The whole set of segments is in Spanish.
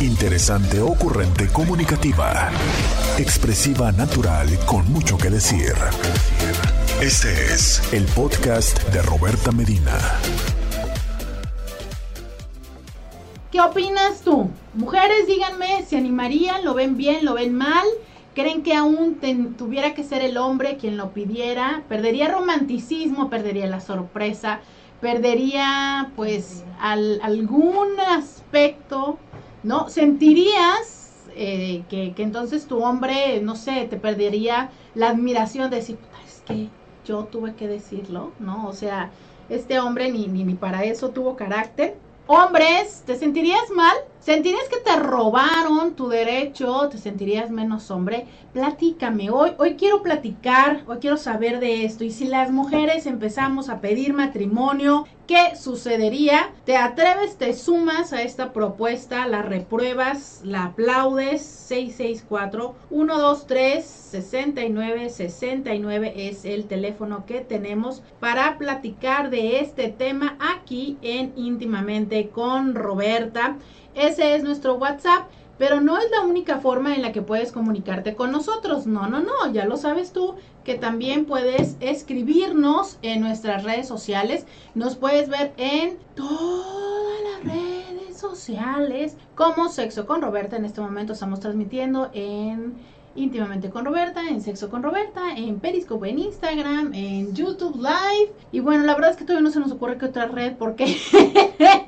Interesante, ocurrente, comunicativa. Expresiva, natural, con mucho que decir. Este es el podcast de Roberta Medina. ¿Qué opinas tú? Mujeres, díganme si animarían, lo ven bien, lo ven mal. ¿Creen que aún tuviera que ser el hombre quien lo pidiera? ¿Perdería romanticismo? ¿Perdería la sorpresa? ¿Perdería pues algún aspecto? ¿No? ¿Sentirías eh, que, entonces tu hombre, no sé, te perdería la admiración de decir, es que yo tuve que decirlo, ¿no? O sea, este hombre ni, ni, ni para eso tuvo carácter. Hombres, ¿te sentirías mal? ¿Sentirías que te robaron tu derecho? ¿Te sentirías menos hombre? Platícame, hoy, hoy quiero platicar, hoy quiero saber de esto. Y si las mujeres empezamos a pedir matrimonio, ¿qué sucedería? ¿Te atreves, te sumas a esta propuesta, la repruebas, la aplaudes? 664 123 69 69 es el teléfono que tenemos para platicar de este tema aquí en íntimamente con Roberta. Ese es nuestro WhatsApp. Pero no es la única forma en la que puedes comunicarte con nosotros. No, no, no, ya lo sabes tú que también puedes escribirnos en nuestras redes sociales. Nos puedes ver en todas las redes sociales como Sexo con Roberta. En este momento estamos transmitiendo en íntimamente con Roberta, en Sexo con Roberta, en Periscope, en Instagram, en YouTube Live. Y bueno, la verdad es que todavía no se nos ocurre que otra red porque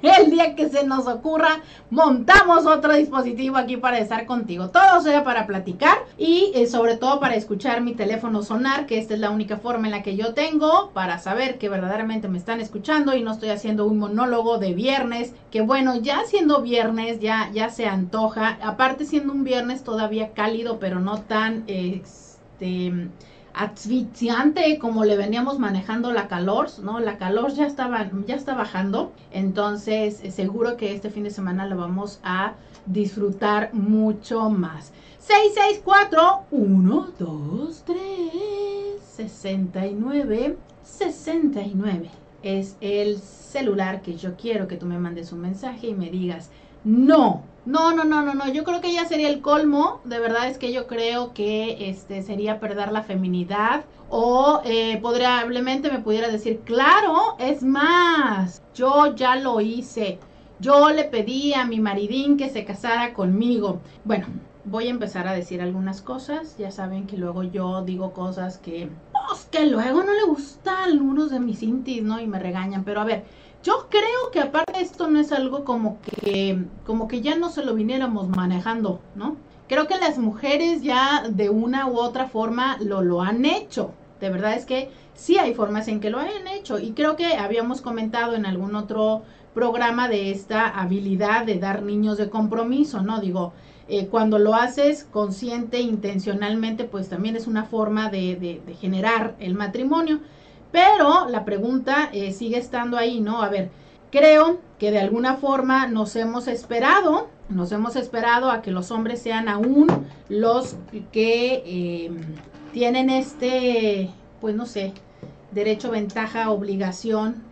el día que se nos ocurra montamos otro dispositivo aquí para estar contigo. Todo sea para platicar y eh, sobre todo para escuchar mi teléfono sonar, que esta es la única forma en la que yo tengo para saber que verdaderamente me están escuchando y no estoy haciendo un monólogo de viernes, que bueno, ya siendo viernes ya ya se antoja, aparte siendo un viernes todavía cálido, pero no tan este, asfixiante como le veníamos manejando la calor, ¿no? La calor ya estaba, ya está bajando, entonces eh, seguro que este fin de semana lo vamos a disfrutar mucho más. 664 123 69 69 es el celular que yo quiero que tú me mandes un mensaje y me digas no no, no, no, no, no. Yo creo que ya sería el colmo. De verdad es que yo creo que este sería perder la feminidad. O eh, probablemente me pudiera decir, claro, es más, yo ya lo hice. Yo le pedí a mi maridín que se casara conmigo. Bueno, voy a empezar a decir algunas cosas. Ya saben que luego yo digo cosas que, pues, que luego no le gustan a algunos de mis intis, ¿no? Y me regañan. Pero a ver, yo creo que aparte esto no es algo como que, como que ya no se lo viniéramos manejando, ¿no? Creo que las mujeres ya de una u otra forma lo, lo han hecho. De verdad es que sí hay formas en que lo han hecho. Y creo que habíamos comentado en algún otro programa de esta habilidad de dar niños de compromiso, ¿no? Digo, eh, cuando lo haces consciente, intencionalmente, pues también es una forma de, de, de generar el matrimonio. Pero la pregunta eh, sigue estando ahí, ¿no? A ver, creo que de alguna forma nos hemos esperado, nos hemos esperado a que los hombres sean aún los que em, tienen este, pues no sé, derecho, ventaja, obligación.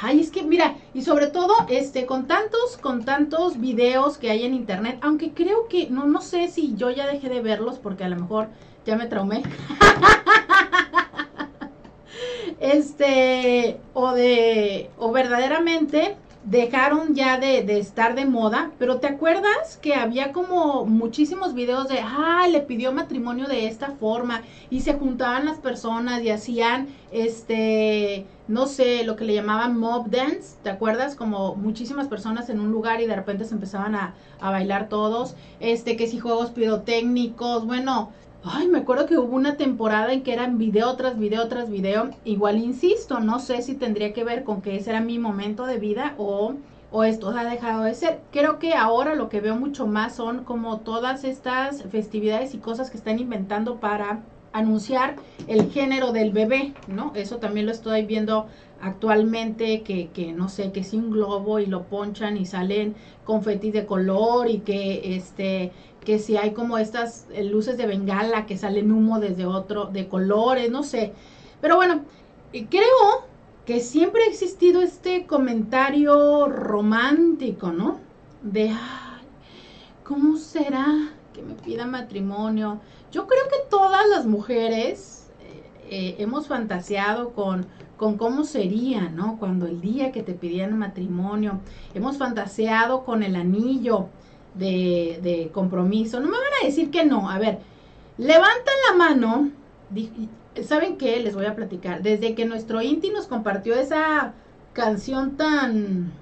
Ay, es que mira, y sobre todo, este, con tantos, con tantos videos que hay en internet, aunque creo que, no, no sé si yo ya dejé de verlos porque a lo mejor ya me traumé. este, o de, o verdaderamente dejaron ya de, de, estar de moda, pero ¿te acuerdas que había como muchísimos videos de, ah, le pidió matrimonio de esta forma y se juntaban las personas y hacían, este, no sé, lo que le llamaban mob dance, ¿te acuerdas? Como muchísimas personas en un lugar y de repente se empezaban a, a bailar todos, este, que si juegos pirotécnicos, bueno, Ay, me acuerdo que hubo una temporada en que eran video tras video tras video. Igual insisto, no sé si tendría que ver con que ese era mi momento de vida o, o esto ha dejado de ser. Creo que ahora lo que veo mucho más son como todas estas festividades y cosas que están inventando para anunciar el género del bebé, ¿no? Eso también lo estoy viendo actualmente, que, que no sé, que si un globo y lo ponchan y salen confetis de color y que este que si hay como estas eh, luces de bengala que salen humo desde otro, de colores, no sé. Pero bueno, creo que siempre ha existido este comentario romántico, ¿no? De, ¿cómo será que me pida matrimonio? Yo creo que todas las mujeres eh, eh, hemos fantaseado con, con cómo sería, ¿no? Cuando el día que te pidieran matrimonio, hemos fantaseado con el anillo de, compromiso. No me van a decir que no. A ver, levantan la mano. ¿Saben qué? Les voy a platicar. Desde que nuestro Inti nos compartió esa canción tan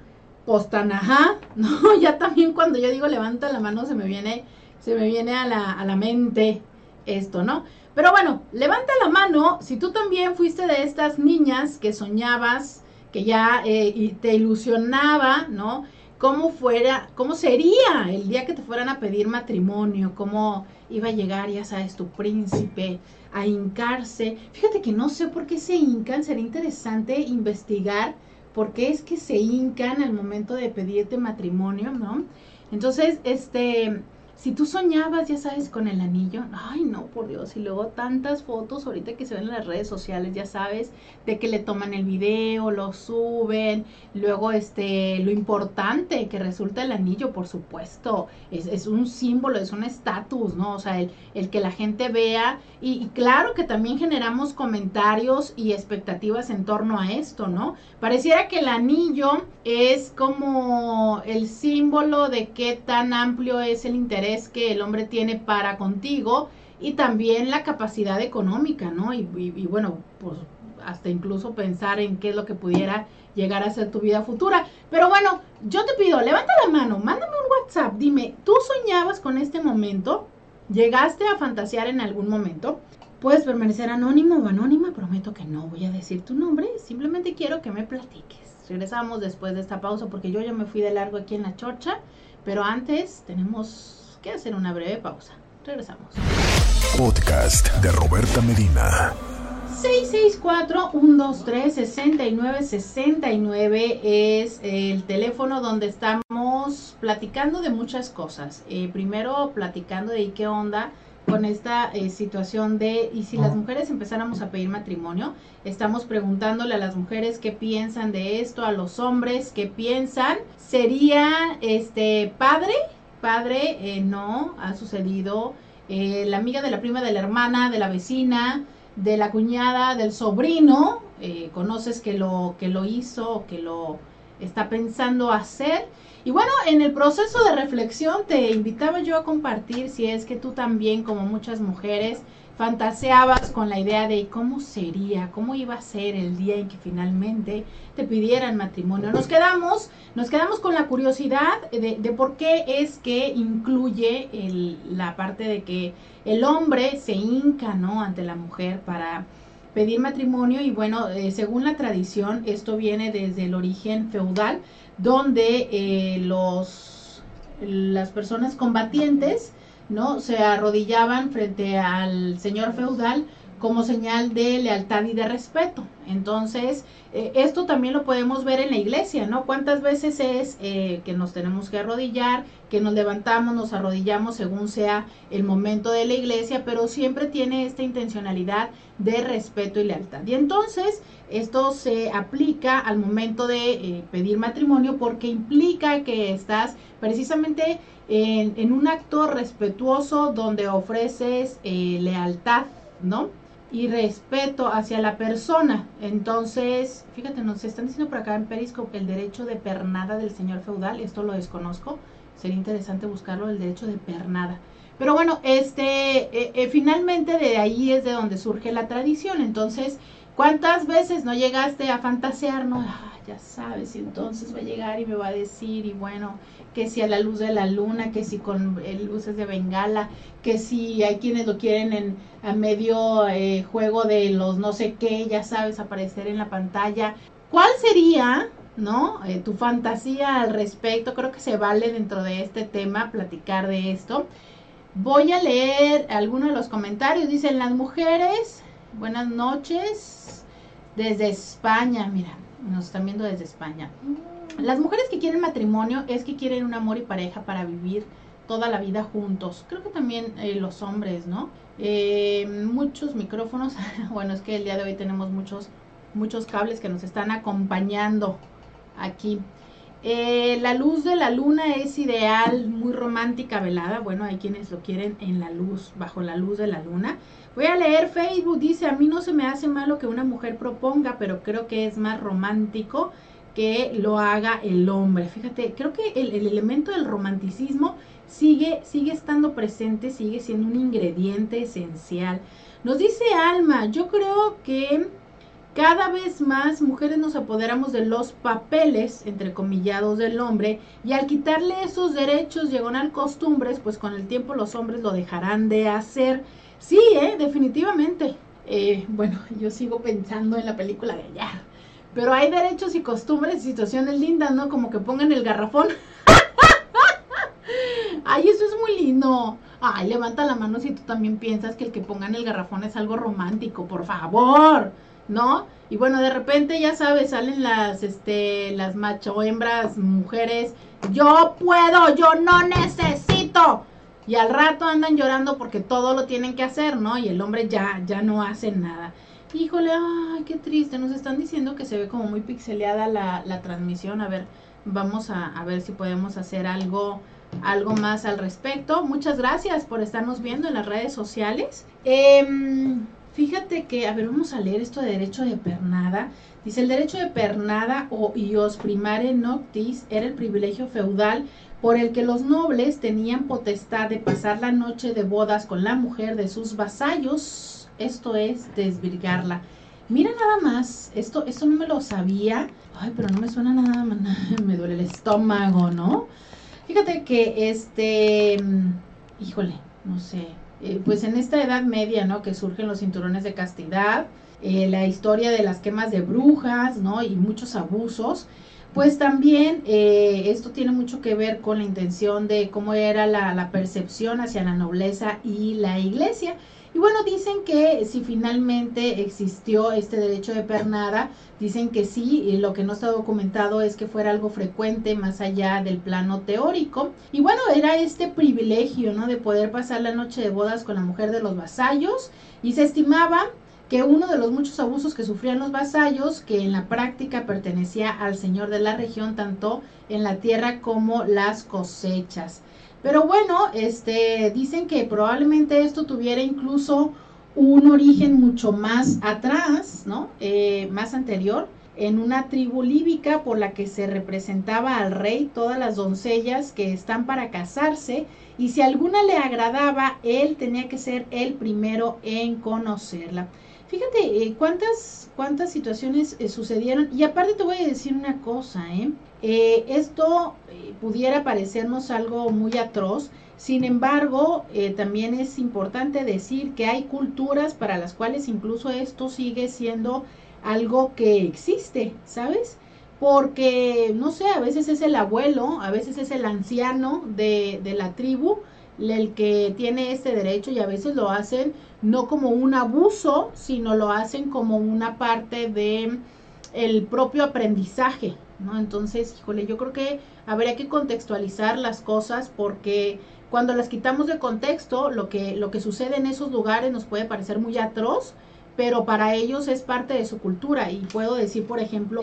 postanajá, ¿no? Ya también cuando yo digo levanta la mano se me viene, se me viene a la, a la mente esto, ¿no? Pero bueno, levanta la mano si tú también fuiste de estas niñas que soñabas, que ya eh, te ilusionaba, ¿no? Cómo fuera, cómo sería el día que te fueran a pedir matrimonio, cómo iba a llegar, ya sabes, tu príncipe a hincarse. Fíjate que no sé por qué se hincan, sería interesante investigar por qué es que se hincan al momento de pedirte matrimonio, ¿no? Entonces, este, si tú soñabas, ya sabes, con el anillo, ay no, por Dios, y luego tantas fotos ahorita que se ven en las redes sociales, ya sabes, de que le toman el video, lo suben, luego este, lo importante que resulta el anillo, por supuesto, es, es un símbolo, es un estatus, ¿no? O sea, el, el, que la gente vea, y, y claro que también generamos comentarios y expectativas en torno a esto, ¿no? Pareciera que el anillo es como el símbolo de qué tan amplio es el interés que el hombre tiene para contigo y también la capacidad económica, ¿no? Y, bueno, pues hasta incluso pensar en qué es lo que pudiera llegar a ser tu vida futura. Pero bueno, yo te pido, levanta la mano, mándame un WhatsApp, dime, ¿tú soñabas con este momento? ¿Llegaste a fantasear en algún momento? Puedes permanecer anónimo o anónima, prometo que no voy a decir tu nombre, simplemente quiero que me platiques. Regresamos después de esta pausa porque yo ya me fui de largo aquí en la chorcha, pero antes tenemos que hacer una breve pausa. Regresamos. Podcast de Roberta Medina. 664-123-6969 es el teléfono donde estamos platicando de muchas cosas. Eh, primero platicando de qué onda con esta eh, situación de y si las mujeres empezáramos a pedir matrimonio, estamos preguntándole a las mujeres qué piensan de esto, a los hombres qué piensan. ¿Sería este padre padre, eh, no, ha sucedido. Eh, la amiga de la prima de la hermana, de la vecina, de la cuñada, del sobrino, eh, conoces que lo, que lo hizo, que lo está pensando hacer. Y bueno, en el proceso de reflexión te invitaba yo a compartir si es que tú también, como muchas mujeres, fantaseabas con la idea de cómo sería, cómo iba a ser el día en que finalmente te pidieran matrimonio. Nos quedamos, nos quedamos con la curiosidad de, de por qué es que incluye el, la parte de que el hombre se hinca, ¿no? Ante la mujer para pedir matrimonio y bueno, eh, según la tradición, esto viene desde el origen feudal, donde eh, los, las personas combatientes, ¿no? Se arrodillaban frente al señor feudal como señal de lealtad y de respeto. Entonces, eh, esto también lo podemos ver en la iglesia, ¿no? ¿Cuántas veces es eh, que nos tenemos que arrodillar, que nos levantamos, nos arrodillamos según sea el momento de la iglesia, pero siempre tiene esta intencionalidad de respeto y lealtad. Y entonces, esto se aplica al momento de eh, pedir matrimonio porque implica que estás precisamente en, en un acto respetuoso donde ofreces lealtad, ¿no? Y respeto hacia la persona. Entonces, fíjate, nos están diciendo por acá en Periscope el derecho de pernada del señor feudal, esto lo desconozco, sería interesante buscarlo, el derecho de pernada. Pero bueno, este, eh, eh, finalmente de ahí es de donde surge la tradición. Entonces, ¿cuántas veces no llegaste a fantasear, no? Ah, ya sabes, y entonces va a llegar y me va a decir, y bueno, que si a la luz de la luna, que si con eh, luces de bengala, que si hay quienes lo quieren en a medio juego de los no sé qué, ya sabes, aparecer en la pantalla. ¿Cuál sería, no, tu fantasía al respecto? Creo que se vale dentro de este tema platicar de esto. Voy a leer algunos de los comentarios. Dicen las mujeres, buenas noches, desde España, mira, nos están viendo desde España. Las mujeres que quieren matrimonio es que quieren un amor y pareja para vivir toda la vida juntos. Creo que también eh, los hombres, ¿no? Eh, muchos micrófonos. bueno, es que el día de hoy tenemos muchos, muchos cables que nos están acompañando aquí. Eh, la luz de la luna es ideal, muy romántica velada. Bueno, hay quienes lo quieren en la luz, bajo la luz de la luna. Voy a leer Facebook, dice, a mí no se me hace malo que una mujer proponga, pero creo que es más romántico que lo haga el hombre. Fíjate, creo que el, el elemento del romanticismo sigue, sigue estando presente, sigue siendo un ingrediente esencial. Nos dice Alma, yo creo que cada vez más mujeres nos apoderamos de los papeles, entre comillados, del hombre, y al quitarle esos derechos, llegan costumbres, pues con el tiempo los hombres lo dejarán de hacer. Sí, ¿eh? definitivamente. Eh, bueno, yo sigo pensando en la película de ayer. Pero hay derechos y costumbres y situaciones lindas, ¿no? Como que pongan el garrafón. Ay, eso es muy lindo. Ay, levanta la mano si tú también piensas que el que pongan el garrafón es algo romántico, por favor. ¿No? Y bueno, de repente, ya sabes, salen las, este, las macho hembras, mujeres, yo puedo, yo no necesito. Y al rato andan llorando porque todo lo tienen que hacer, ¿no? Y el hombre ya, ya no hace nada. Híjole, ay, qué triste. Nos están diciendo que se ve como muy pixeleada la, la transmisión. A ver, vamos a, a, ver si podemos hacer algo, algo más al respecto. Muchas gracias por estarnos viendo en las redes sociales. Eh, Fíjate que, a ver, vamos a leer esto de derecho de pernada. Dice, el derecho de pernada o ios primare noctis era el privilegio feudal por el que los nobles tenían potestad de pasar la noche de bodas con la mujer de sus vasallos, esto es, desvirgarla. Mira nada más, esto, esto no me lo sabía. Ay, pero no me suena nada, me duele el estómago, ¿no? Fíjate que este, híjole, no sé, eh, pues en esta edad media, ¿no? Que surgen los cinturones de castidad, eh, la historia de las quemas de brujas, ¿no? Y muchos abusos. Pues también eh, esto tiene mucho que ver con la intención de cómo era la, la percepción hacia la nobleza y la iglesia. Y bueno, dicen que si finalmente existió este derecho de pernada, dicen que sí, y lo que no está documentado es que fuera algo frecuente más allá del plano teórico. Y bueno, era este privilegio, ¿no? De poder pasar la noche de bodas con la mujer de los vasallos y se estimaba que uno de los muchos abusos que sufrían los vasallos, que en la práctica pertenecía al señor de la región, tanto en la tierra como las cosechas. Pero bueno, este, dicen que probablemente esto tuviera incluso un origen mucho más atrás, ¿no? Eh, más anterior, en una tribu líbica por la que se representaba al rey todas las doncellas que están para casarse y si alguna le agradaba, él tenía que ser el primero en conocerla. Fíjate eh, cuántas, cuántas situaciones eh, sucedieron. Y aparte te voy a decir una cosa, ¿eh? Eh esto pudiera parecernos algo muy atroz. Sin embargo, también es importante decir que hay culturas para las cuales incluso esto sigue siendo algo que existe, ¿sabes? Porque, no sé, a veces es el abuelo, a veces es el anciano de, de la tribu el que tiene este derecho y a veces lo hacen no como un abuso, sino lo hacen como una parte de el propio aprendizaje, ¿no? Entonces, híjole, yo creo que habría que contextualizar las cosas porque cuando las quitamos de contexto, lo que, lo que sucede en esos lugares nos puede parecer muy atroz, pero para ellos es parte de su cultura. Y puedo decir, por ejemplo,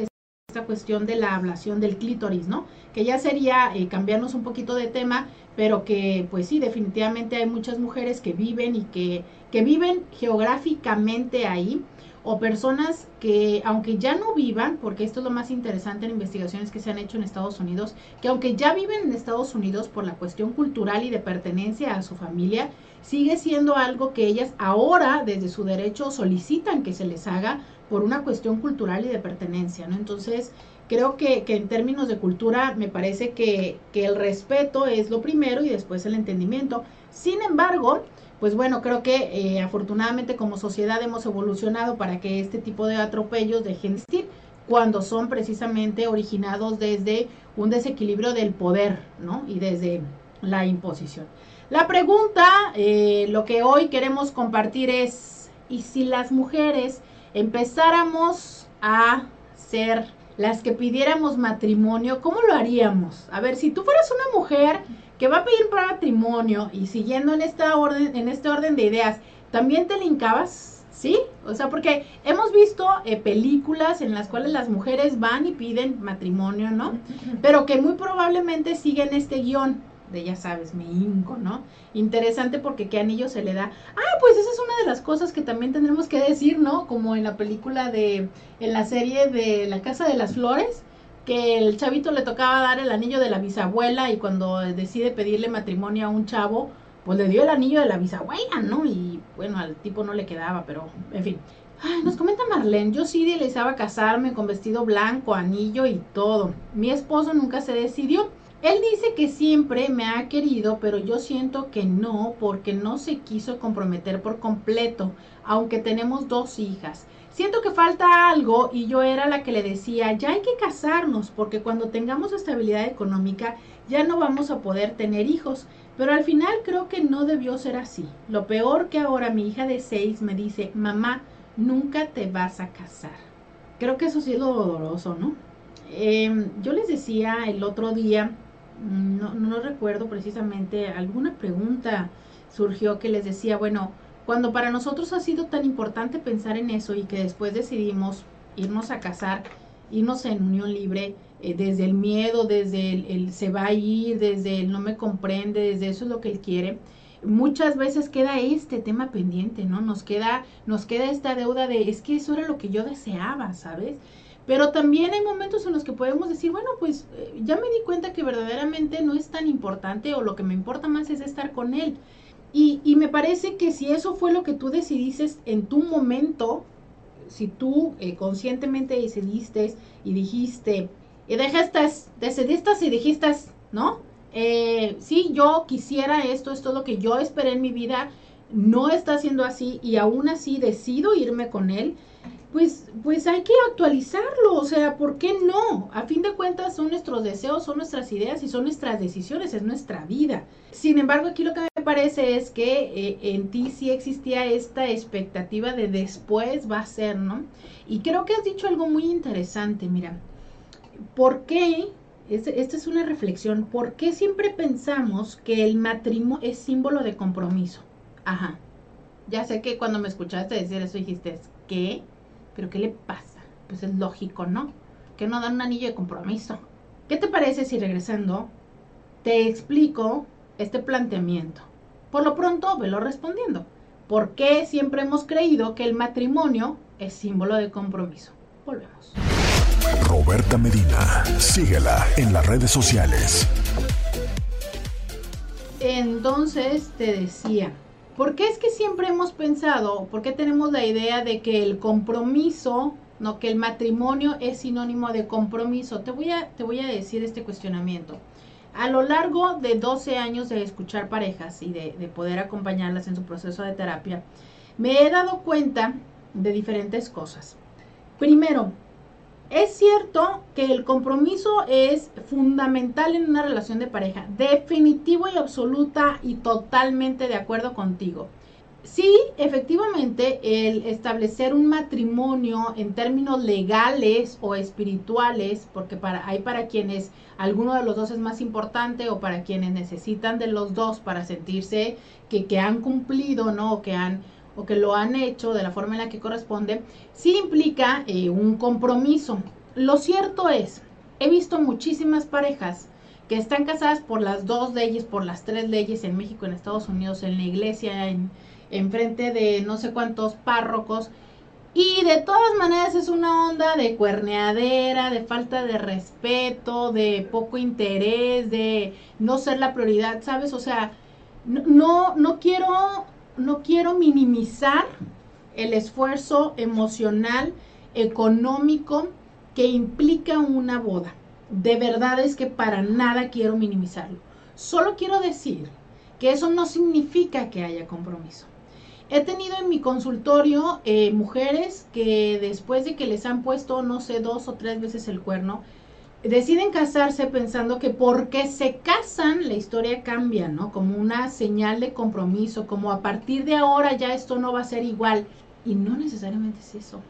esta cuestión de la ablación del clítoris, ¿no? Que ya sería eh, cambiarnos un poquito de tema, pero que pues sí, definitivamente hay muchas mujeres que viven y que, que viven geográficamente ahí, o personas que aunque ya no vivan, porque esto es lo más interesante en investigaciones que se han hecho en Estados Unidos, que aunque ya viven en Estados Unidos por la cuestión cultural y de pertenencia a su familia, sigue siendo algo que ellas ahora desde su derecho solicitan que se les haga por una cuestión cultural y de pertenencia, ¿no? Entonces, creo que, que en términos de cultura me parece que, que, el respeto es lo primero y después el entendimiento. Sin embargo, pues bueno, creo que eh, afortunadamente como sociedad hemos evolucionado para que este tipo de atropellos dejen de existir cuando son precisamente originados desde un desequilibrio del poder, ¿no? Y desde la imposición. La pregunta, eh, lo que hoy queremos compartir es, ¿y si las mujeres empezáramos a ser las que pidiéramos matrimonio, ¿cómo lo haríamos? A ver, si tú fueras una mujer que va a pedir matrimonio y siguiendo en esta orden, en este orden de ideas, ¿también te linkabas? ¿Sí? O sea, porque hemos visto eh, películas en las cuales las mujeres van y piden matrimonio, ¿no? Pero que muy probablemente siguen este guion de ya sabes, me hinco, ¿no? Interesante porque qué anillo se le da. Ah, pues esa es una de las cosas que también tendremos que decir, ¿no? Como en la película de, en la serie de La Casa de las Flores, que el chavito le tocaba dar el anillo de la bisabuela y cuando decide pedirle matrimonio a un chavo, pues le dio el anillo de la bisabuela, ¿no? Y bueno, al tipo no le quedaba, pero en fin. Ay, nos comenta Marlene, yo sí idealizaba casarme con vestido blanco, anillo y todo. Mi esposo nunca se decidió. Él dice que siempre me ha querido, pero yo siento que no, porque no se quiso comprometer por completo, aunque tenemos dos hijas. Siento que falta algo y yo era la que le decía, ya hay que casarnos porque cuando tengamos estabilidad económica ya no vamos a poder tener hijos. Pero al final creo que no debió ser así. Lo peor que ahora mi hija de seis me dice, mamá, nunca te vas a casar. Creo que eso sí es lo doloroso, ¿no? Em, yo les decía el otro día, no, no recuerdo precisamente, alguna pregunta surgió que les decía, bueno, cuando para nosotros ha sido tan importante pensar en eso y que después decidimos irnos a casar, irnos en unión libre, eh, desde el miedo, desde el, se va a ir, desde el no me comprende, desde eso es lo que él quiere. Muchas veces queda este tema pendiente, ¿no? Nos queda, nos queda esta deuda de es que eso era lo que yo deseaba, ¿sabes? Pero también hay momentos en los que podemos decir, bueno, pues eh, ya me di cuenta que verdaderamente no es tan importante o lo que me importa más es estar con él. Y, me parece que si eso fue lo que tú decidiste en tu momento, si tú eh, conscientemente decidiste y dijiste, y dejaste, decidiste y dijiste, ¿no? Eh, sí, yo quisiera esto, esto es lo que yo esperé en mi vida, no está siendo así y aún así decido irme con él, pues, pues hay que actualizarlo, o sea, ¿por qué no? A fin de cuentas son nuestros deseos, son nuestras ideas y son nuestras decisiones, es nuestra vida. Sin embargo, aquí lo que me parece es que eh, en ti sí existía esta expectativa de después va a ser, ¿no? Y creo que has dicho algo muy interesante, mira, ¿por qué? esta es una reflexión, ¿por qué siempre pensamos que el matrimonio es símbolo de compromiso? Ajá. Ya sé que cuando me escuchaste decir eso dijiste, ¿qué? ¿Pero qué le pasa? Pues es lógico, ¿no? Que no dan un anillo de compromiso. ¿Qué te parece si regresando te explico este planteamiento? Por lo pronto, velo respondiendo. ¿Por qué siempre hemos creído que el matrimonio es símbolo de compromiso? Volvemos. Roberta Medina, síguela en las redes sociales. Entonces te decía, ¿Por qué es que siempre hemos pensado, por qué tenemos la idea de que el compromiso, no que el matrimonio es sinónimo de compromiso? Te voy a, te voy a decir este cuestionamiento. A lo largo de 12 años de escuchar parejas y de, de poder acompañarlas en su proceso de terapia, me he dado cuenta de diferentes cosas. Primero, es cierto que el compromiso es fundamental en una relación de pareja, definitivo y absoluta y totalmente de acuerdo contigo. Sí, efectivamente, el establecer un matrimonio en términos legales o espirituales, porque para, hay para quienes alguno de los dos es más importante o para quienes necesitan de los dos para sentirse que, que han cumplido, ¿no? O que han o que lo han hecho de la forma en la que corresponde, sí implica eh, un compromiso. Lo cierto es, he visto muchísimas parejas que están casadas por las dos leyes, por las tres leyes en México, en Estados Unidos, en la iglesia, en, en frente de no sé cuántos párrocos. Y de todas maneras es una onda de cuerneadera, de falta de respeto, de poco interés, de no ser la prioridad, ¿sabes? O sea, no, no quiero no quiero minimizar el esfuerzo emocional, económico que implica una boda. De verdad es que para nada quiero minimizarlo. Solo quiero decir que eso no significa que haya compromiso. He tenido en mi consultorio eh, mujeres que después de que les han puesto, no sé, dos o tres veces el cuerno, deciden casarse pensando que porque se casan la historia cambia, ¿no? Como una señal de compromiso, como a partir de ahora ya esto no va a ser igual. Y no necesariamente es eso.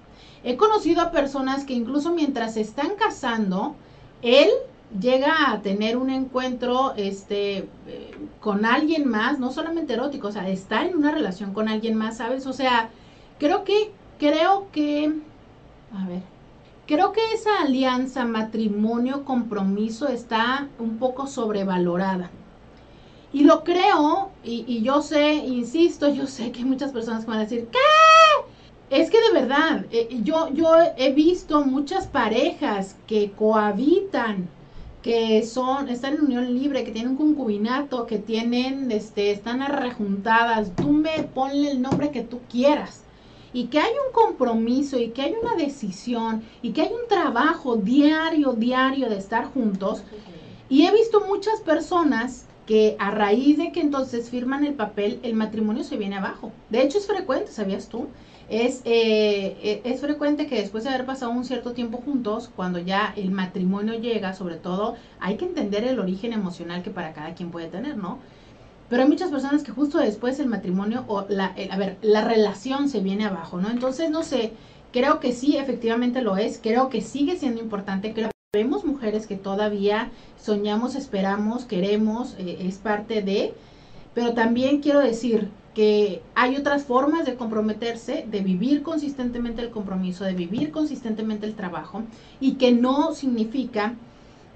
He conocido a personas que incluso mientras se están casando, él llega a tener un encuentro este eh, con alguien más, no solamente erótico, o sea, está en una relación con alguien más, ¿sabes? O sea, Creo que, creo que, a ver, creo que esa alianza matrimonio compromiso está un poco sobrevalorada. Y lo creo, y, yo sé, insisto, yo sé que muchas personas van a decir, ¿qué? Es que de verdad, eh, yo, yo he visto muchas parejas que cohabitan, que son, están en unión libre, que tienen concubinato, que tienen, este, están arrejuntadas, tú me ponle el nombre que tú quieras. Y que hay un compromiso y que hay una decisión y que hay un trabajo diario, diario de estar juntos. Y he visto muchas personas que a raíz de que entonces firman el papel, el matrimonio se viene abajo. De hecho, es frecuente, ¿sabías tú? Es, eh, eh, es frecuente que después de haber pasado un cierto tiempo juntos, cuando ya el matrimonio llega, sobre todo, hay que entender el origen emocional que para cada quien puede tener, ¿no? Pero hay muchas personas que justo después el matrimonio o la, a ver, la relación se viene abajo, ¿no? Entonces, no sé, creo que sí, efectivamente lo es, creo que sigue siendo importante, creo Vemos mujeres que todavía soñamos, esperamos, queremos, eh, es parte de, pero también quiero decir que hay otras formas de comprometerse, de vivir consistentemente el compromiso, de vivir consistentemente el trabajo y que no significa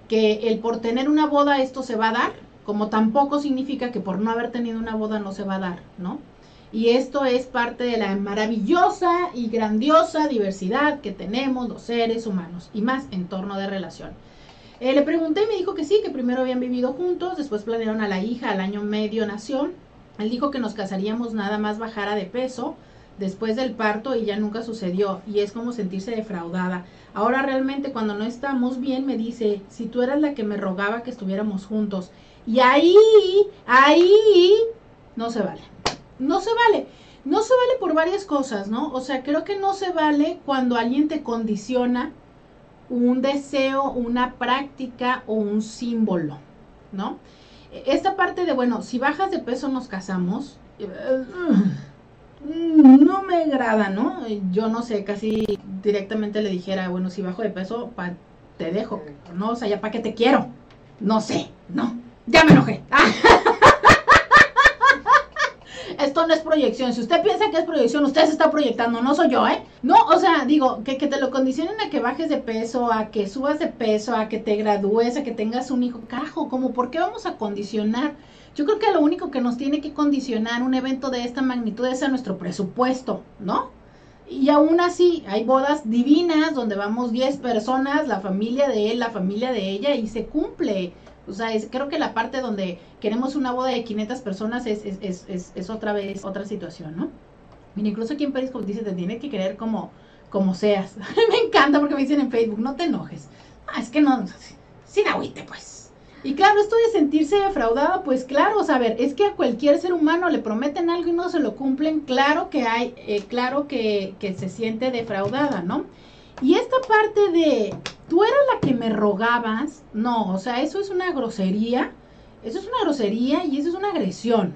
que el por tener una boda esto se va a dar, como tampoco significa que por no haber tenido una boda no se va a dar, ¿no? Y esto es parte de la maravillosa y grandiosa diversidad que tenemos los seres humanos y más en torno de relación. Eh, le pregunté y me dijo que sí, que primero habían vivido juntos, después planearon a la hija, al año medio nació. Él dijo que nos casaríamos nada más bajara de peso después del parto y ya nunca sucedió y es como sentirse defraudada. Ahora realmente cuando no estamos bien me dice, si tú eras la que me rogaba que estuviéramos juntos y ahí, ahí no se vale no se vale. No se vale por varias cosas, ¿no? O sea, creo que no se vale cuando alguien te condiciona un deseo, una práctica o un símbolo, ¿no? Esta parte de, bueno, si bajas de peso nos casamos, eh, no me agrada, ¿no? Yo no sé, casi directamente le dijera, bueno, si bajo de peso, te dejo, ¿no? O sea, ya para qué te quiero. No sé, no. Ya me enojé. esto no es proyección. Si usted piensa que es proyección, usted se está proyectando, no soy yo, ¿eh? No, o sea, digo, que, que te lo condicionen a que bajes de peso, a que subas de peso, a que te gradúes, a que tengas un hijo. Carajo, como, ¿por qué vamos a condicionar? Yo creo que lo único que nos tiene que condicionar un evento de esta magnitud es a nuestro presupuesto, ¿no? Y aún así, hay bodas divinas donde vamos 10 personas, la familia de él, la familia de ella, y se cumple. O sea, es, creo que la parte donde queremos una boda de 500 personas es, es, es, otra vez otra situación, ¿no? Mira, incluso aquí en París, como dice, te tiene que querer como, como seas. me encanta porque me dicen en Facebook, no te enojes. Ah, es que no, sin agüite, pues. Y claro, esto de sentirse defraudado, pues claro, o sea, ver, es que a cualquier ser humano le prometen algo y no se lo cumplen, claro que hay, eh, claro que, que se siente defraudada, ¿no? Y esta parte de, tú eras la que me rogabas, no, o sea, eso es una grosería, eso es una grosería y eso es una agresión.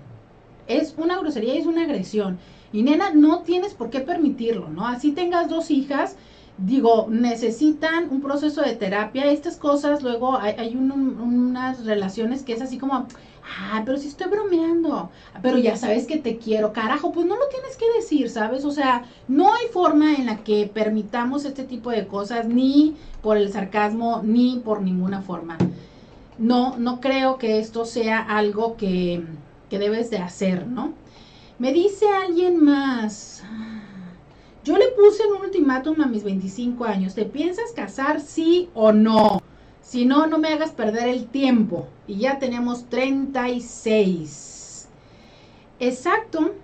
Es una grosería y es una agresión. Y nena, no tienes por qué permitirlo, ¿no? Así tengas dos hijas, digo, necesitan un proceso de terapia. Estas cosas, luego hay, unas relaciones que es así como, ah, pero si estoy bromeando, pero ya sabes que te quiero, carajo, pues no lo tienes que decir, ¿sabes? O sea, no hay forma en la que permitamos este tipo de cosas, ni por el sarcasmo, ni por ninguna forma. No, no creo que esto sea algo que, que debes de hacer, ¿no? Me dice alguien más. Yo le puse un ultimátum a mis 25 años. ¿Te piensas casar sí o no? Si no, no me hagas perder el tiempo. Y ya tenemos 36. Exacto.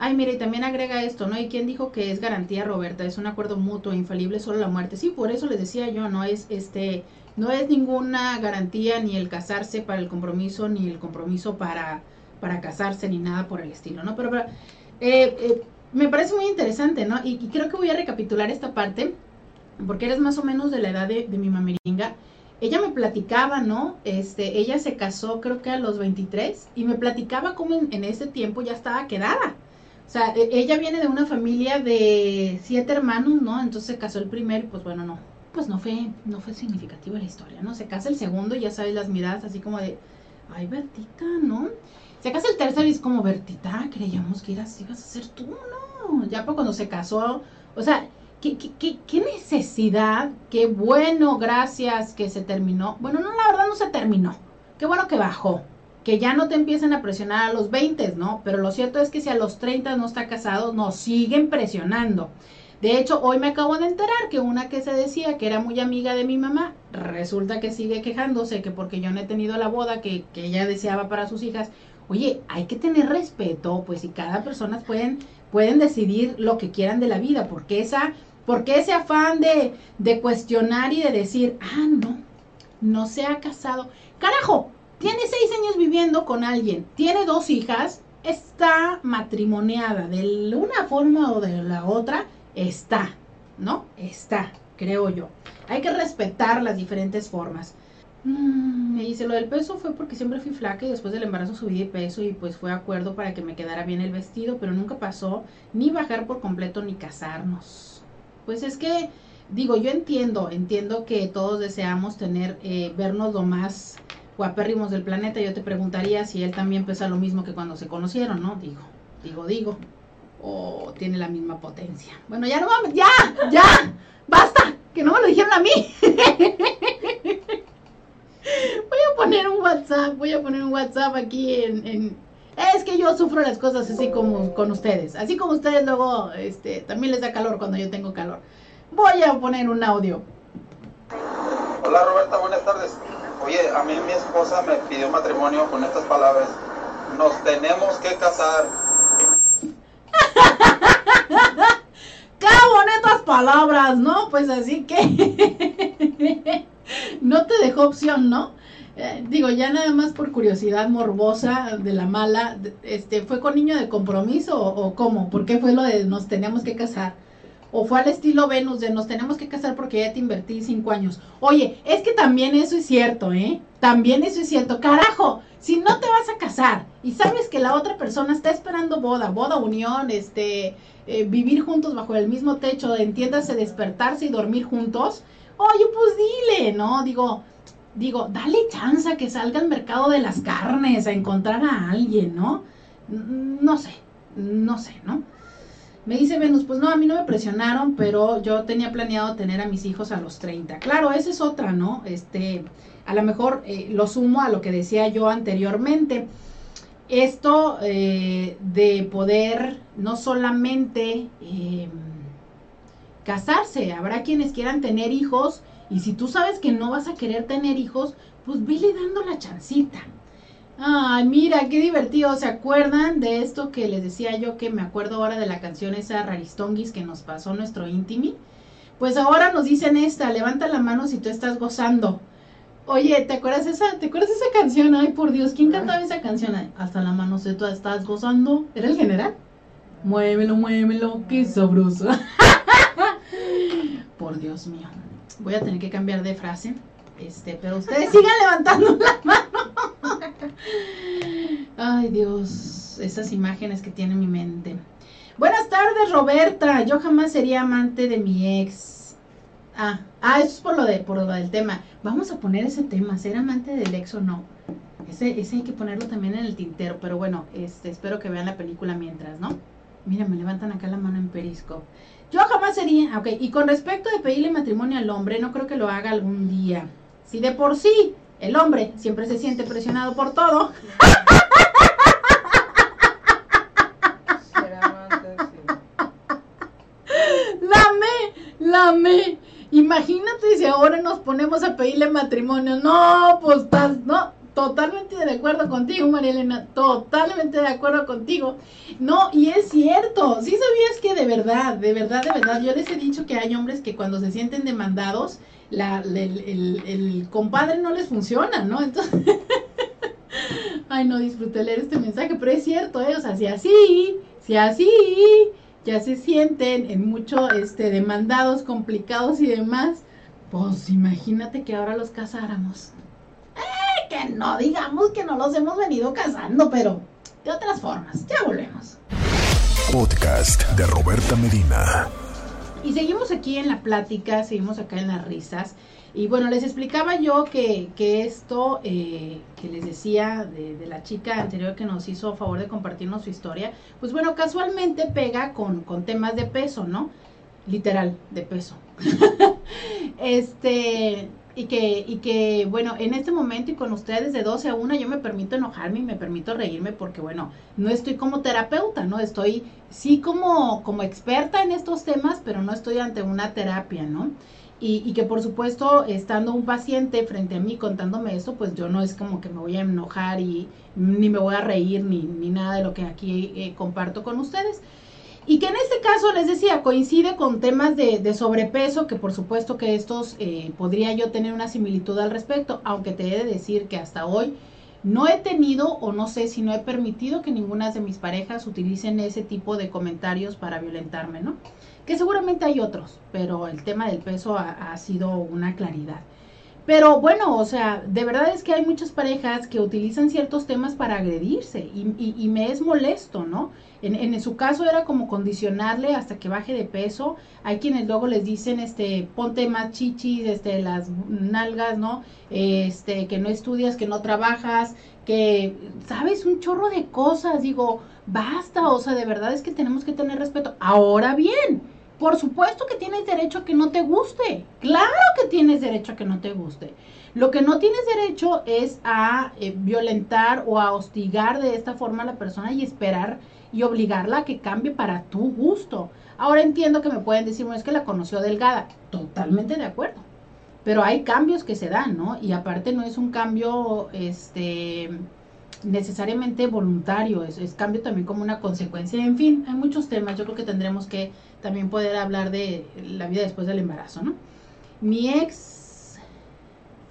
Ay, mire, y también agrega esto, ¿no? ¿Y quién dijo que es garantía, Roberta? Es un acuerdo mutuo, infalible, solo la muerte. Sí, por eso les decía yo, no es este, no es ninguna garantía ni el casarse para el compromiso, ni el compromiso para, para casarse, ni nada por el estilo, ¿no? Pero, eh, eh, me parece muy interesante, ¿no? Y, creo que voy a recapitular esta parte, porque eres más o menos de la edad de, de mi mameringa ella me platicaba, ¿no? Este, ella se casó creo que a los 23 y me platicaba cómo en, ese tiempo ya estaba quedada. O sea, e, ella viene de una familia de siete hermanos, ¿no? Entonces se casó el primero, pues bueno, no, pues no fue, no fue significativa la historia, ¿no? Se casa el segundo y ya sabes las miradas así como de, ay, Bertita, ¿no? Se casa el tercero y es como, Bertita, creíamos que eras, ibas a ser tú, no. Ya para cuando se casó, o sea, ¿qué, necesidad? Qué bueno, gracias que se terminó. Bueno, no, la verdad no se terminó. Qué bueno que bajó. Que ya no te empiecen a presionar a los 20, ¿no? Pero lo cierto es que si a los 30 no está casado, nos siguen presionando. De hecho, hoy me acabo de enterar que una que se decía que era muy amiga de mi mamá, resulta que sigue quejándose que porque yo no he tenido la boda que, que ella deseaba para sus hijas. Oye, hay que tener respeto, pues si cada persona pueden, pueden decidir lo que quieran de la vida, porque esa, porque ese afán de, de cuestionar y de decir, ah, no, no se ha casado. Carajo, tiene seis años viviendo con alguien, tiene dos hijas, está matrimoniada de una forma o de la otra, está, ¿no? Está, creo yo. Hay que respetar las diferentes formas. Mm, me dice, lo del peso fue porque siempre fui flaca y después del embarazo subí de peso y pues fue acuerdo para que me quedara bien el vestido, pero nunca pasó ni bajar por completo ni casarnos. Pues es que, digo, yo entiendo, entiendo que todos deseamos tener, eh, vernos lo más guapérrimos del planeta. Yo te preguntaría si él también pesa lo mismo que cuando se conocieron, ¿no? Digo, digo, digo o tiene la misma potencia. Bueno, ya no vamos, ya, ya, basta, que no me lo dijeron a mí. voy a poner un WhatsApp, voy a poner un WhatsApp aquí en, es que yo sufro las cosas así como con ustedes, así como ustedes luego, este, también les da calor cuando yo tengo calor. Voy a poner un audio. Hola Roberta, buenas tardes. Oye, a mí mi esposa me pidió matrimonio con estas palabras. Nos tenemos que casar ¡Qué bonitas palabras, ¿no? Pues así que no te dejó opción, ¿no? Eh, digo, ya nada más por curiosidad morbosa de la mala, este, ¿fue con niño de compromiso o, cómo? ¿Por qué fue lo de nos tenemos que casar? ¿O fue al estilo Venus de nos tenemos que casar porque ya te invertí cinco años? Oye, es que también eso es cierto, ¿eh? También eso es cierto. Carajo, si no te vas a casar y sabes que la otra persona está esperando boda, boda, unión, este, eh, vivir juntos bajo el mismo techo, entiéndase, despertarse y dormir juntos, oye, pues dile, ¿no? Digo, digo, dale chance a que salga al mercado de las carnes, a encontrar a alguien, ¿no? No sé, no sé, ¿no? Me dice Venus, pues no, a mí no me presionaron, pero yo tenía planeado tener a mis hijos a los 30. Claro, esa es otra, ¿no? Este, a lo mejor eh, lo sumo a lo que decía yo anteriormente. Esto eh, de poder no solamente em, casarse, habrá quienes quieran tener hijos y si tú sabes que no vas a querer tener hijos, pues vele dando la chancita. Ay, mira, qué divertido. ¿Se acuerdan de esto que les decía yo que me acuerdo ahora de la canción esa Raristonguis que nos pasó nuestro íntimi? Pues ahora nos dicen esta, levanta la mano si tú estás gozando. Oye, ¿te acuerdas esa, ¿te acuerdas esa canción? Ay, por Dios, ¿quién cantaba esa canción? hasta la mano se tú estás gozando. ¿Era el general? Muévelo, muévelo, qué sabroso. por Dios mío. Voy a tener que cambiar de frase. Este, pero ustedes sigan levantando la mano. Ay, Dios, esas imágenes que tiene mi mente. Buenas tardes, Roberta. Yo jamás sería amante de mi ex. Ah, ah, eso es por lo, de, por del tema. Vamos a poner ese tema, ser amante del ex o no. Ese, ese hay que ponerlo también en el tintero, pero bueno, este, espero que vean la película mientras, ¿no? Mira, me levantan acá la mano en Periscope. Yo jamás sería, ok, y con respecto de pedirle matrimonio al hombre, no creo que lo haga algún día. Si de por sí el hombre siempre se siente presionado por todo. Lame, lame. Imagínate si ahora nos ponemos a pedirle matrimonio. No, pues estás, no, totalmente de acuerdo contigo, María Elena, totalmente de acuerdo contigo. No, y es cierto, sí sabías que de verdad, de verdad, de verdad, yo les he dicho que hay hombres que cuando se sienten demandados, la, el, compadre no les funciona, ¿no? Entonces, ay, no disfruté leer este mensaje, pero es cierto, ¿eh? O sea, si así, si así ya se sienten en mucho este, demandados, complicados y demás, pues imagínate que ahora los casáramos. Que no digamos que no los hemos venido casando, pero de otras formas. Ya volvemos. Podcast de Roberta Medina. Y seguimos aquí en la plática, seguimos acá en las risas. Y bueno, les explicaba yo que, que esto eh, que les decía de, de, la chica anterior que nos hizo a favor de compartirnos su historia, pues bueno, casualmente pega con, con temas de peso, ¿no? Literal, de peso. este, y que, y que, bueno, en este momento y con ustedes de 12 a 1 yo me permito enojarme y me permito reírme porque, bueno, no estoy como terapeuta, ¿no? Estoy sí como, como experta en estos temas, pero no estoy ante una terapia, ¿no? Y, y, que por supuesto, estando un paciente frente a mí contándome eso, pues yo no es como que me voy a enojar y ni me voy a reír ni, ni nada de lo que aquí eh, comparto con ustedes. Y que en este caso, les decía, coincide con temas de, de sobrepeso, que por supuesto que estos eh, podría yo tener una similitud al respecto, aunque te he de decir que hasta hoy no he tenido o no sé si no he permitido que ninguna de mis parejas utilicen ese tipo de comentarios para violentarme, ¿no? Que seguramente hay otros, pero el tema del peso ha, sido una claridad. Pero bueno, o sea, de verdad es que hay muchas parejas que utilizan ciertos temas para agredirse y me es molesto, ¿no? En, su caso era como condicionarle hasta que baje de peso. Hay quienes luego les dicen, este, ponte más chichis, este, las nalgas, ¿no? Este, que no estudias, que no trabajas, que, ¿sabes? Un chorro de cosas. Digo, basta, o sea, de verdad es que tenemos que tener respeto. Ahora bien, por supuesto que tienes derecho a que no te guste. Claro que tienes derecho a que no te guste. Lo que no tienes derecho es a eh, violentar o a hostigar de esta forma a la persona y esperar y obligarla a que cambie para tu gusto. Ahora entiendo que me pueden decir, bueno, es que la conoció delgada. Totalmente de acuerdo. Pero hay cambios que se dan, ¿no? Y aparte no es un cambio, este necesariamente voluntario, es, es cambio también como una consecuencia. En fin, hay muchos temas. Yo creo que tendremos que también poder hablar de la vida después del embarazo, ¿no? Mi ex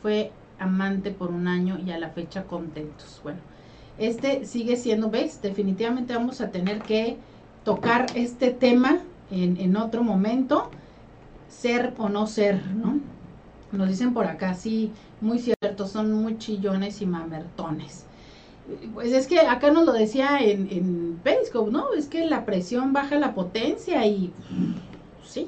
fue amante por un año y a la fecha contentos. Bueno, este sigue siendo, ¿ves? Definitivamente vamos a tener que tocar este tema en, en otro momento, ser o no ser, ¿no? Nos dicen por acá, sí, muy cierto, son muy chillones y mamertones. Pues es que acá nos lo decía en, en Periscope, ¿no? Es que la presión baja la potencia y sí,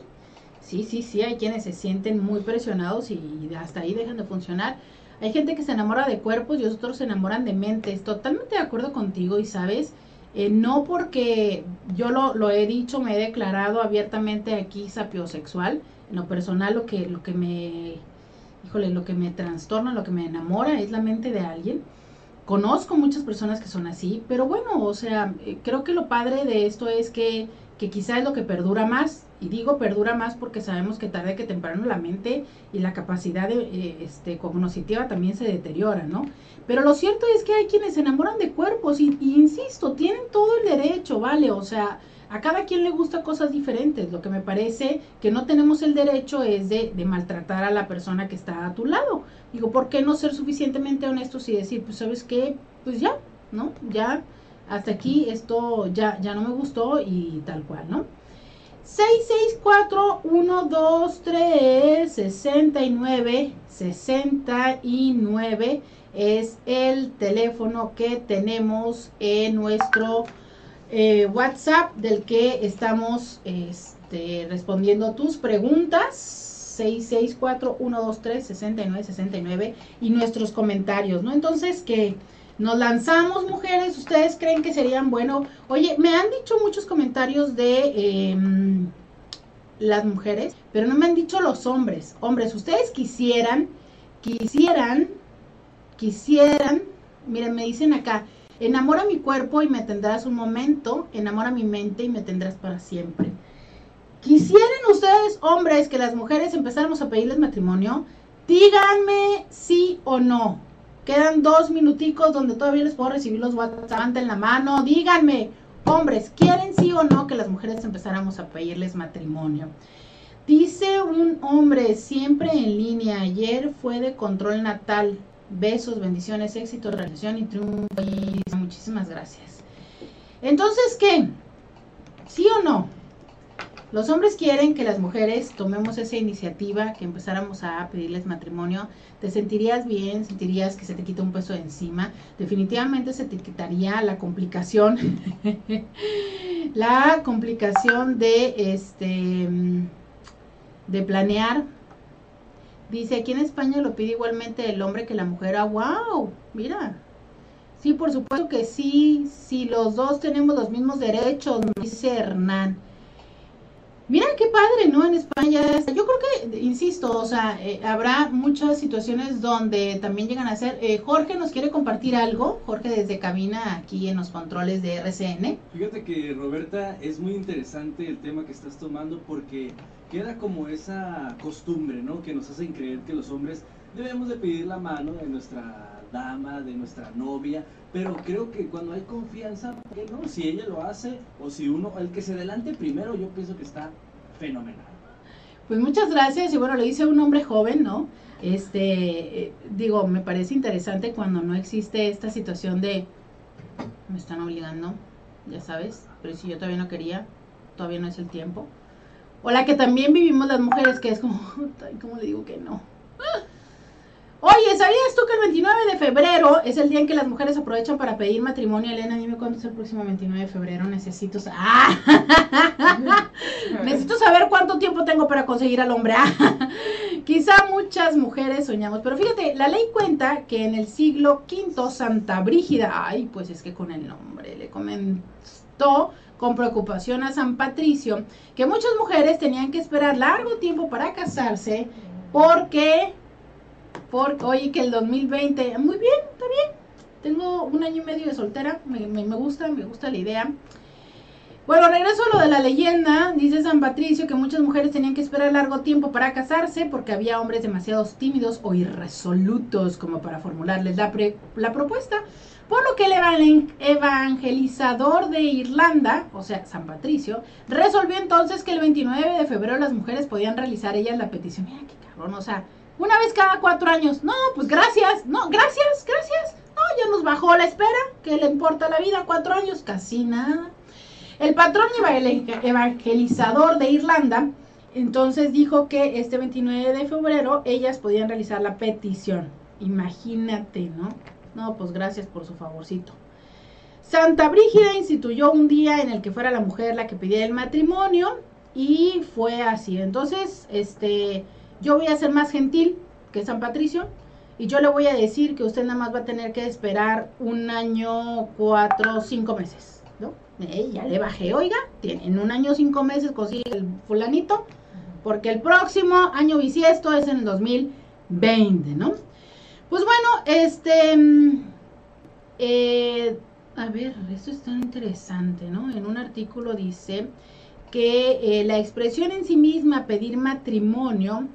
sí, sí, sí, hay quienes se sienten muy presionados y hasta ahí dejan de funcionar. Hay gente que se enamora de cuerpos y otros se enamoran de mentes. Totalmente de acuerdo contigo y sabes, eh, no porque yo lo, lo, he dicho, me he declarado abiertamente aquí sapiosexual. En lo personal lo que, lo que me, híjole, lo que me trastorna, lo que me enamora es la mente de alguien conozco muchas personas que son así, pero bueno, o sea, eh, creo que lo padre de esto es que, que quizá es lo que perdura más, y digo perdura más porque sabemos que tarde que temprano la mente y la capacidad de, eh, este, cognitiva también se deteriora, ¿no? Pero lo cierto es que hay quienes se enamoran de cuerpos y, y insisto, tienen todo el derecho, ¿vale? O sea, a cada quien le gusta cosas diferentes. Lo que me parece que no tenemos el derecho es de, de, maltratar a la persona que está a tu lado. Digo, ¿por qué no ser suficientemente honestos y decir, pues sabes qué, pues ya, ¿no? Ya, hasta aquí esto ya, ya no me gustó y tal cual, ¿no? 664-123-69, 69 es el teléfono que tenemos en nuestro eh, WhatsApp del que estamos este, respondiendo tus preguntas. 664-123-6969 y nuestros comentarios, ¿no? Entonces, que nos lanzamos, mujeres, ¿ustedes creen que serían bueno? Oye, me han dicho muchos comentarios de eh, las mujeres, pero no me han dicho los hombres. Hombres, ustedes quisieran, quisieran, quisieran, miren, me dicen acá, Enamora mi cuerpo y me tendrás un momento, enamora mi mente y me tendrás para siempre. ¿Quisieran ustedes, hombres, que las mujeres empezáramos a pedirles matrimonio? Díganme sí o no. Quedan dos minuticos donde todavía les puedo recibir los WhatsApp en la mano. Díganme, hombres, ¿quieren sí o no que las mujeres empezáramos a pedirles matrimonio? Dice un hombre siempre en línea, ayer fue de control natal. Besos, bendiciones, éxito, realización y triunfo. Muchísimas gracias. Entonces, ¿qué? ¿Sí o no? Los hombres quieren que las mujeres tomemos esa iniciativa, que empezáramos a pedirles matrimonio. Te sentirías bien, sentirías que se te quita un peso encima. Definitivamente se te quitaría la complicación, la complicación de este de planear. Dice, aquí en España lo pide igualmente el hombre que la mujer. Ah, wow, mira. Sí, por supuesto que sí, si los dos tenemos los mismos derechos, dice Hernán. Mira qué padre, ¿no? En España, yo creo que, insisto, o sea, eh, habrá muchas situaciones donde también llegan a ser. Eh, Jorge nos quiere compartir algo, Jorge desde cabina aquí en los controles de RCN. Fíjate que Roberta, es muy interesante el tema que estás tomando porque queda como esa costumbre, ¿no? Que nos hacen creer que los hombres debemos de pedir la mano de nuestra dama, de nuestra novia, pero creo que cuando hay confianza, ¿por qué no? Si ella lo hace o si uno, el que se adelante primero, yo pienso que está fenomenal. Pues muchas gracias y bueno, le dice un hombre joven, ¿no? Este, eh, digo, me parece interesante cuando no existe esta situación de, me están obligando, ya sabes, pero si yo todavía no quería, todavía no es el tiempo. O la que también vivimos las mujeres, que es como, ¿cómo le digo que no? Oye, ¿sabías tú que el 29 de febrero es el día en que las mujeres aprovechan para pedir matrimonio? Elena, dime cuándo es el próximo 29 de febrero. Necesito, ¡Ah! Necesito saber cuánto tiempo tengo para conseguir al hombre. Quizá muchas mujeres soñamos, pero fíjate, la ley cuenta que en el siglo V Santa Brígida, ay, pues es que con el nombre le comentó con preocupación a San Patricio que muchas mujeres tenían que esperar largo tiempo para casarse porque porque, oye, que el 2020, muy bien, está bien. Tengo un año y medio de soltera, me, gusta, me gusta la idea. Bueno, regreso a lo de la leyenda. Dice San Patricio que muchas mujeres tenían que esperar largo tiempo para casarse porque había hombres demasiado tímidos o irresolutos como para formularles la, la propuesta. Por lo que el evangelizador de Irlanda, o sea, San Patricio, resolvió entonces que el 29 de febrero las mujeres podían realizar ellas la petición. Mira qué cabrón, o sea, una vez cada cuatro años. No, pues gracias. No, gracias, gracias. No, ya nos bajó la espera. ¿Qué le importa la vida? Cuatro años, casi nada. El patrón evangelizador de Irlanda entonces dijo que este 29 de febrero ellas podían realizar la petición. Imagínate, ¿no? No, pues gracias por su favorcito. Santa Brígida instituyó un día en el que fuera la mujer la que pidiera el matrimonio y fue así. Entonces, este, yo voy a ser más gentil que San Patricio y yo le voy a decir que usted nada más va a tener que esperar un año, cuatro, cinco meses, ¿no? Ya le bajé, oiga, en un año, cinco meses consigue el fulanito, porque el próximo año bisiesto es en el 2020, ¿no? Pues bueno, este, mm, eh, a ver, esto es tan interesante, ¿no? En un artículo dice que eh, la expresión en sí misma, pedir matrimonio,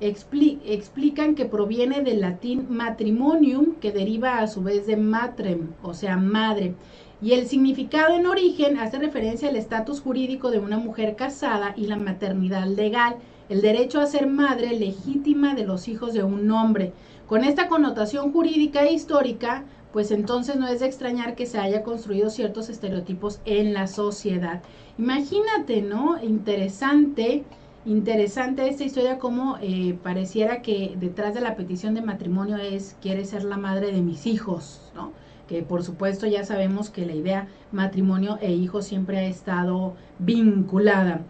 explican que proviene del latín matrimonium, que deriva a su vez de matrem, o sea, madre. Y el significado en origen hace referencia al estatus jurídico de una mujer casada y la maternidad legal, el derecho a ser madre legítima de los hijos de un hombre. Con esta connotación jurídica e histórica, pues entonces no es de extrañar que se haya construido ciertos estereotipos en la sociedad. Imagínate, ¿no? Interesante interesante esta historia como eh, pareciera que detrás de la petición de matrimonio es quiere ser la madre de mis hijos, ¿no? Que por supuesto ya sabemos que la idea matrimonio e hijos siempre ha estado vinculada.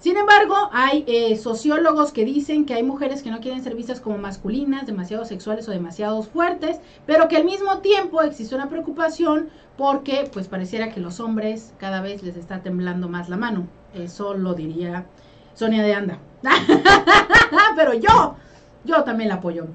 Sin embargo, hay eh, sociólogos que dicen que hay mujeres que no quieren ser vistas como masculinas, demasiado sexuales o demasiado fuertes, pero que al mismo tiempo existe una preocupación porque pues pareciera que los hombres cada vez les está temblando más la mano. Eso lo diría Sonia de Anda. Pero yo, yo también la apoyo.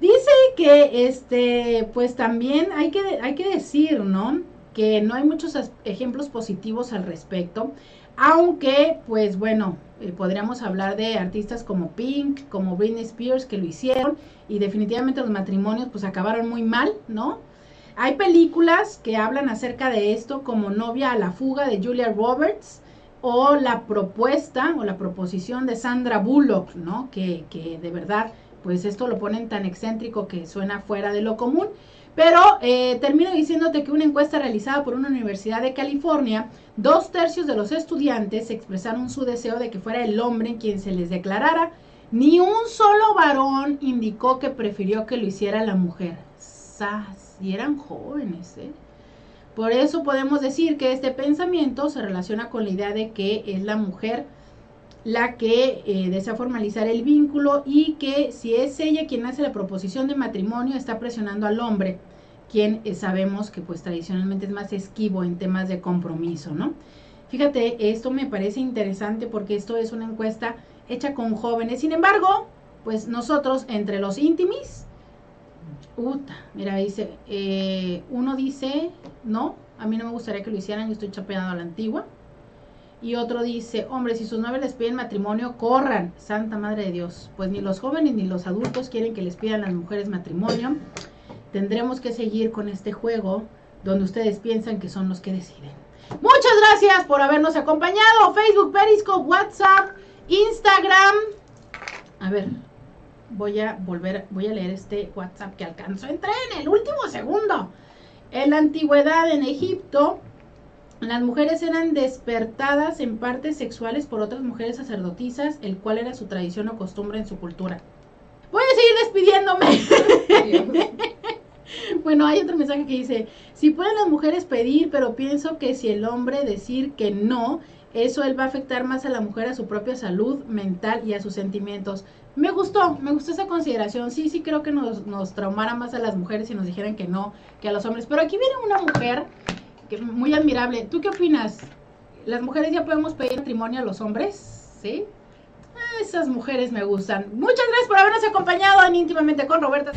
Dice que, este, pues también hay que, hay que decir, ¿no? Que no hay muchos ejemplos positivos al respecto. Aunque, pues bueno, eh, podríamos hablar de artistas como Pink, como Britney Spears, que lo hicieron. Y definitivamente los matrimonios, pues acabaron muy mal, ¿no? Hay películas que hablan acerca de esto, como Novia a la fuga de Julia Roberts o la propuesta o la proposición de Sandra Bullock, ¿no? Que, que de verdad, pues esto lo ponen tan excéntrico que suena fuera de lo común. Pero eh, termino diciéndote que una encuesta realizada por una universidad de California, dos tercios de los estudiantes expresaron su deseo de que fuera el hombre quien se les declarara. Ni un solo varón indicó que prefirió que lo hiciera la mujer. ¡Sas! Y eran jóvenes, ¿eh? Por eso podemos decir que este pensamiento se relaciona con la idea de que es la mujer la que eh, desea formalizar el vínculo y que si es ella quien hace la proposición de matrimonio, está presionando al hombre, quien eh, sabemos que pues tradicionalmente es más esquivo en temas de compromiso, ¿no? Fíjate, esto me parece interesante porque esto es una encuesta hecha con jóvenes. Sin embargo, pues nosotros entre los íntimis, puta, mira, dice, eh, uno dice, no, a mí no me gustaría que lo hicieran, yo estoy chapeando a la antigua. Y otro dice, hombre, si sus novios les piden matrimonio, corran, Santa Madre de Dios. Pues ni los jóvenes ni los adultos quieren que les pidan las mujeres matrimonio. Tendremos que seguir con este juego donde ustedes piensan que son los que deciden. Muchas gracias por habernos acompañado. Facebook, Periscope, WhatsApp, Instagram. A ver, voy a volver, voy a leer este WhatsApp que alcanzó. Entré en el último segundo. En la antigüedad en Egipto, las mujeres eran despertadas en partes sexuales por otras mujeres sacerdotisas, el cual era su tradición o costumbre en su cultura. Voy a seguir despidiéndome. bueno, hay otro mensaje que dice, si pueden las mujeres pedir, pero pienso que si el hombre decir que no, eso él va a afectar más a la mujer a su propia salud mental y a sus sentimientos. Me gustó, me gustó esa consideración. Sí, sí creo que nos, nos traumara más a las mujeres si nos dijeran que no que a los hombres. Pero aquí viene una mujer muy admirable. ¿Tú qué opinas? ¿Las mujeres ya podemos pedir matrimonio a los hombres? ¿Sí? Esas mujeres me gustan. Muchas gracias por habernos acompañado en íntimamente con Roberta.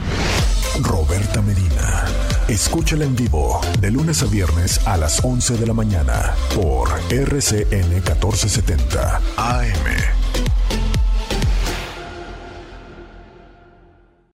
Roberta Medina. Escúchala en vivo de lunes a viernes a las 11 de la mañana por RCN 1470 AM.